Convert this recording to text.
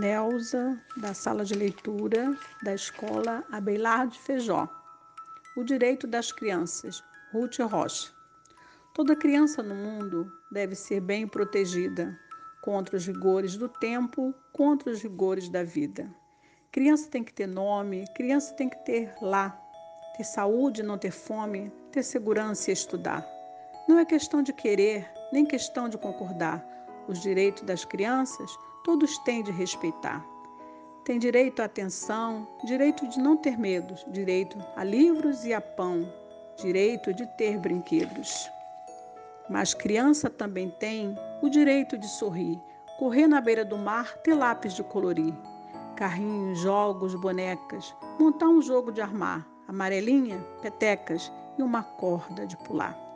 Nelza, da sala de leitura da escola Abelar de Feijó. O direito das crianças, Ruth Rocha. Toda criança no mundo deve ser bem protegida contra os rigores do tempo, contra os rigores da vida. Criança tem que ter nome, criança tem que ter lá, ter saúde, não ter fome, ter segurança e estudar. Não é questão de querer, nem questão de concordar. Os direitos das crianças todos têm de respeitar. Tem direito à atenção, direito de não ter medo, direito a livros e a pão, direito de ter brinquedos. Mas criança também tem o direito de sorrir, correr na beira do mar, ter lápis de colorir, carrinhos, jogos, bonecas, montar um jogo de armar, amarelinha, petecas e uma corda de pular.